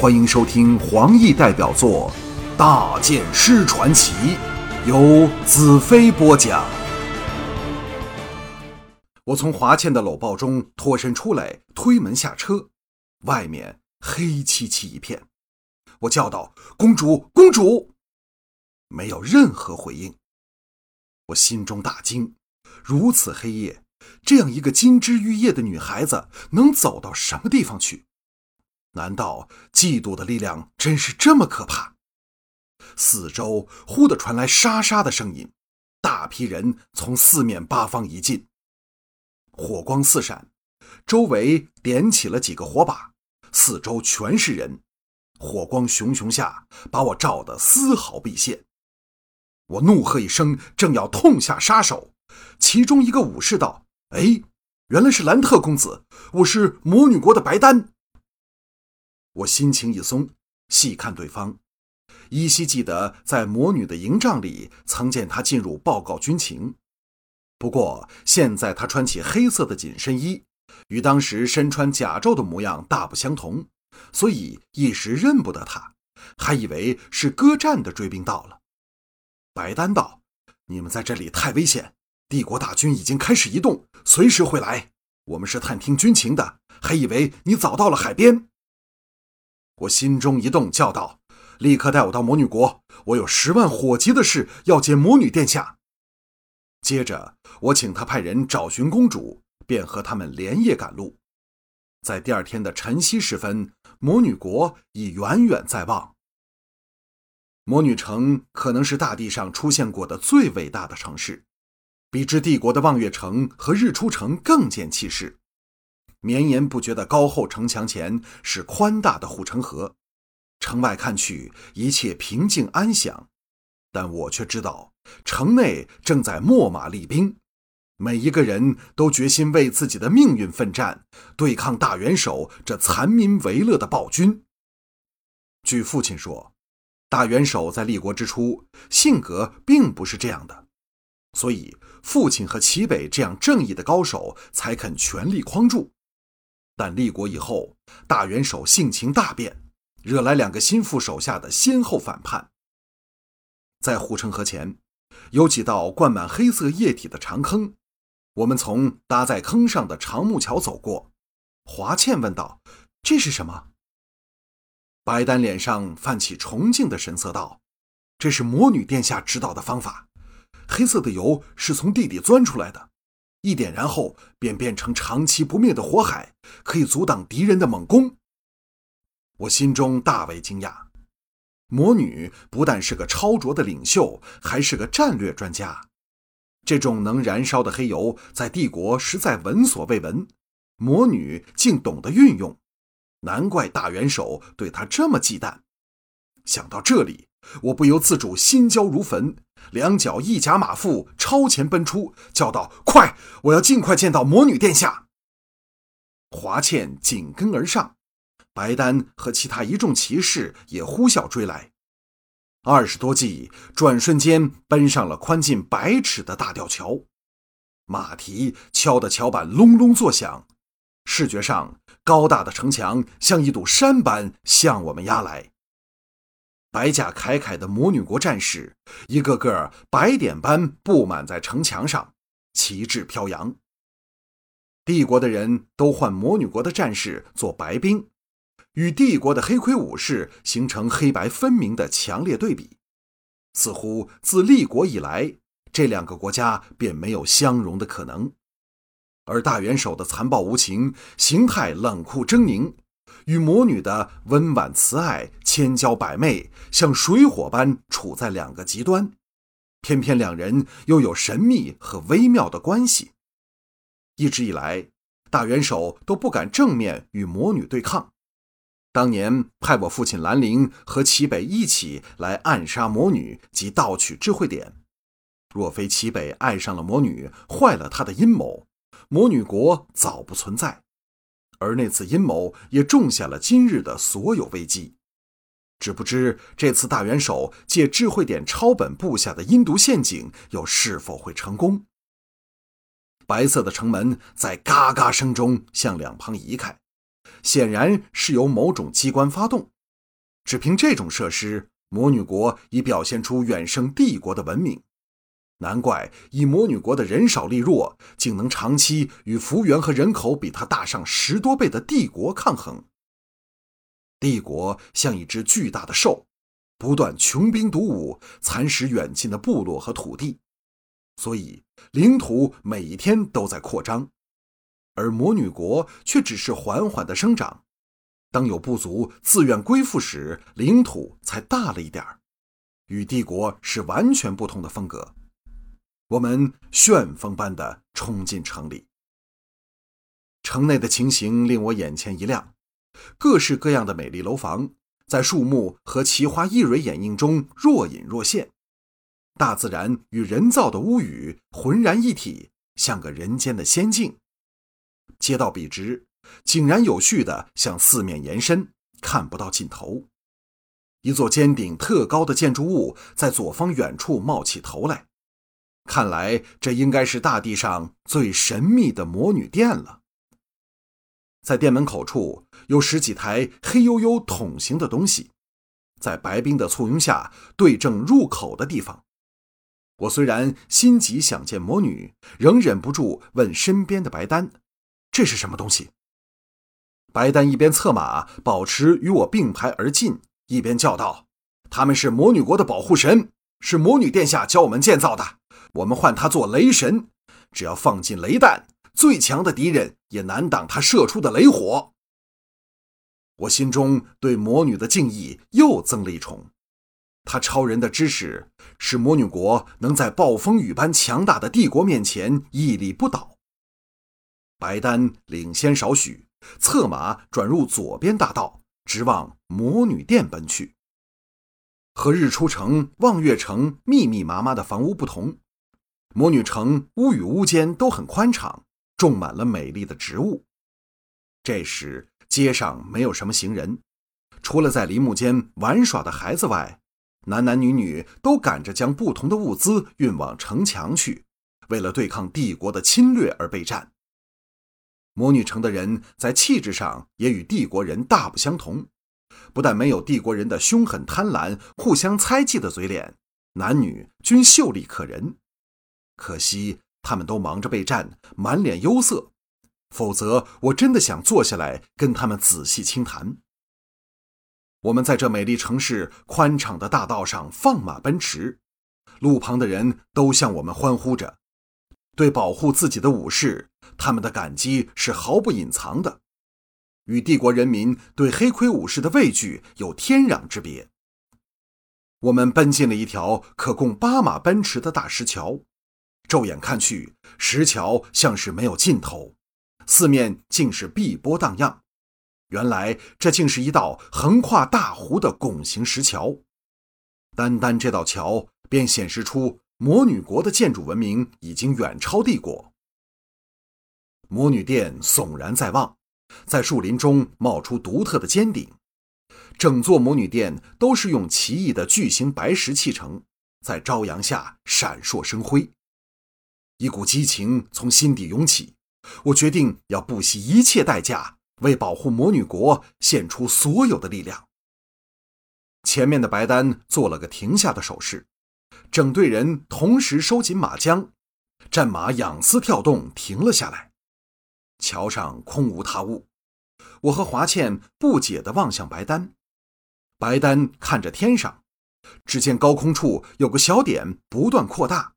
欢迎收听黄奕代表作《大剑师传奇》，由子飞播讲。我从华倩的搂抱中脱身出来，推门下车，外面黑漆漆一片。我叫道：“公主，公主！”没有任何回应。我心中大惊，如此黑夜，这样一个金枝玉叶的女孩子能走到什么地方去？难道嫉妒的力量真是这么可怕？四周忽地传来沙沙的声音，大批人从四面八方移进，火光四闪，周围点起了几个火把，四周全是人，火光熊熊下，把我照得丝毫毕现。我怒喝一声，正要痛下杀手，其中一个武士道：“哎，原来是兰特公子，我是魔女国的白丹。”我心情一松，细看对方，依稀记得在魔女的营帐里曾见她进入报告军情。不过现在她穿起黑色的紧身衣，与当时身穿甲胄的模样大不相同，所以一时认不得她，还以为是歌战的追兵到了。白丹道：“你们在这里太危险，帝国大军已经开始移动，随时会来。我们是探听军情的，还以为你早到了海边。”我心中一动，叫道：“立刻带我到魔女国，我有十万火急的事要见魔女殿下。”接着，我请他派人找寻公主，便和他们连夜赶路。在第二天的晨曦时分，魔女国已远远在望。魔女城可能是大地上出现过的最伟大的城市，比之帝国的望月城和日出城更见气势。绵延不绝的高厚城墙前是宽大的护城河，城外看去一切平静安详，但我却知道城内正在秣马厉兵，每一个人都决心为自己的命运奋战，对抗大元首这残民为乐的暴君。据父亲说。大元首在立国之初性格并不是这样的，所以父亲和齐北这样正义的高手才肯全力匡助。但立国以后，大元首性情大变，惹来两个心腹手下的先后反叛。在护城河前，有几道灌满黑色液体的长坑，我们从搭在坑上的长木桥走过。华倩问道：“这是什么？”白丹脸上泛起崇敬的神色，道：“这是魔女殿下指导的方法。黑色的油是从地底钻出来的，一点燃后便变成长期不灭的火海，可以阻挡敌人的猛攻。”我心中大为惊讶，魔女不但是个超卓的领袖，还是个战略专家。这种能燃烧的黑油在帝国实在闻所未闻，魔女竟懂得运用。难怪大元首对她这么忌惮。想到这里，我不由自主心焦如焚，两脚一夹马腹，超前奔出，叫道：“快！我要尽快见到魔女殿下。”华倩紧跟而上，白丹和其他一众骑士也呼啸追来。二十多骑转瞬间奔上了宽近百尺的大吊桥，马蹄敲得桥板隆隆作响，视觉上。高大的城墙像一堵山般向我们压来，白甲铠铠的魔女国战士一个个白点般布满在城墙上，旗帜飘扬。帝国的人都唤魔女国的战士做白兵，与帝国的黑盔武士形成黑白分明的强烈对比，似乎自立国以来，这两个国家便没有相容的可能。而大元首的残暴无情，形态冷酷狰狞，与魔女的温婉慈爱、千娇百媚，像水火般处在两个极端。偏偏两人又有神秘和微妙的关系。一直以来，大元首都不敢正面与魔女对抗。当年派我父亲兰陵和齐北一起来暗杀魔女及盗取智慧点，若非齐北爱上了魔女，坏了他的阴谋。魔女国早不存在，而那次阴谋也种下了今日的所有危机。只不知这次大元首借智慧点抄本布下的阴毒陷阱，又是否会成功？白色的城门在嘎嘎声中向两旁移开，显然是由某种机关发动，只凭这种设施，魔女国已表现出远胜帝国的文明。难怪以魔女国的人少力弱，竟能长期与幅员和人口比它大上十多倍的帝国抗衡。帝国像一只巨大的兽，不断穷兵黩武，蚕食远近的部落和土地，所以领土每一天都在扩张。而魔女国却只是缓缓的生长，当有部族自愿归附时，领土才大了一点儿，与帝国是完全不同的风格。我们旋风般的冲进城里，城内的情形令我眼前一亮，各式各样的美丽楼房在树木和奇花异蕊掩映中若隐若现，大自然与人造的屋宇浑然一体，像个人间的仙境。街道笔直，井然有序地向四面延伸，看不到尽头。一座尖顶特高的建筑物在左方远处冒起头来。看来这应该是大地上最神秘的魔女殿了。在店门口处有十几台黑黝黝桶形的东西，在白冰的簇拥下对正入口的地方。我虽然心急想见魔女，仍忍不住问身边的白丹：“这是什么东西？”白丹一边策马，保持与我并排而进，一边叫道：“他们是魔女国的保护神，是魔女殿下教我们建造的。”我们唤他做雷神，只要放进雷弹，最强的敌人也难挡他射出的雷火。我心中对魔女的敬意又增了一重，她超人的知识使魔女国能在暴风雨般强大的帝国面前屹立不倒。白丹领先少许，策马转入左边大道，直往魔女殿奔去。和日出城、望月城密密麻麻的房屋不同。魔女城屋与屋间都很宽敞，种满了美丽的植物。这时街上没有什么行人，除了在林木间玩耍的孩子外，男男女女都赶着将不同的物资运往城墙去，为了对抗帝国的侵略而备战。魔女城的人在气质上也与帝国人大不相同，不但没有帝国人的凶狠贪婪、互相猜忌的嘴脸，男女均秀丽可人。可惜他们都忙着备战，满脸忧色。否则，我真的想坐下来跟他们仔细倾谈。我们在这美丽城市宽敞的大道上放马奔驰，路旁的人都向我们欢呼着。对保护自己的武士，他们的感激是毫不隐藏的，与帝国人民对黑盔武士的畏惧有天壤之别。我们奔进了一条可供八马奔驰的大石桥。骤眼看去，石桥像是没有尽头，四面竟是碧波荡漾。原来这竟是一道横跨大湖的拱形石桥。单单这道桥便显示出魔女国的建筑文明已经远超帝国。魔女殿悚然在望，在树林中冒出独特的尖顶。整座魔女殿都是用奇异的巨型白石砌成，在朝阳下闪烁生辉。一股激情从心底涌起，我决定要不惜一切代价为保护魔女国献出所有的力量。前面的白丹做了个停下的手势，整队人同时收紧马缰，战马仰丝跳动，停了下来。桥上空无他物，我和华倩不解地望向白丹，白丹看着天上，只见高空处有个小点不断扩大。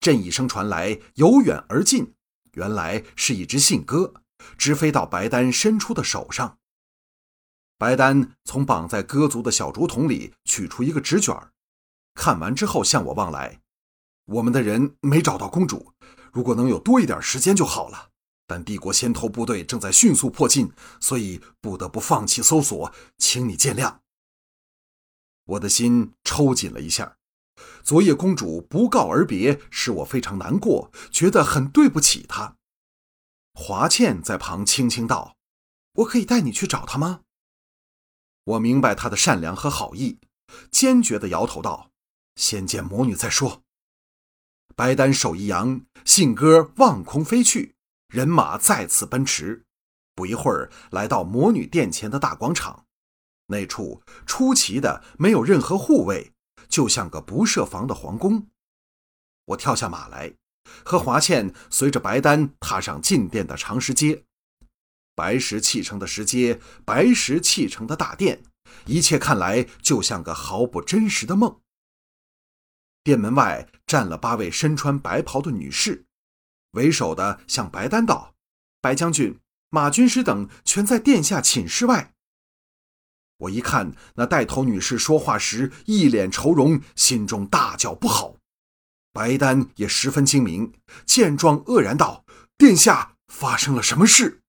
震一声传来，由远而近，原来是一只信鸽，直飞到白丹伸出的手上。白丹从绑在鸽足的小竹筒里取出一个纸卷看完之后向我望来。我们的人没找到公主，如果能有多一点时间就好了。但帝国先头部队正在迅速迫近，所以不得不放弃搜索，请你见谅。我的心抽紧了一下。昨夜公主不告而别，使我非常难过，觉得很对不起她。华倩在旁轻轻道：“我可以带你去找她吗？”我明白她的善良和好意，坚决地摇头道：“先见魔女再说。”白丹手一扬，信鸽望空飞去，人马再次奔驰，不一会儿来到魔女殿前的大广场。那处出奇的没有任何护卫，就像个不设防的皇宫。我跳下马来，和华倩随着白丹踏上进殿的长石阶。白石砌成的石阶，白石砌成的大殿，一切看来就像个毫不真实的梦。殿门外站了八位身穿白袍的女士，为首的向白丹道：“白将军、马军师等全在殿下寝室外。”我一看那带头女士说话时一脸愁容，心中大叫不好。白丹也十分精明，见状愕然道：“殿下，发生了什么事？”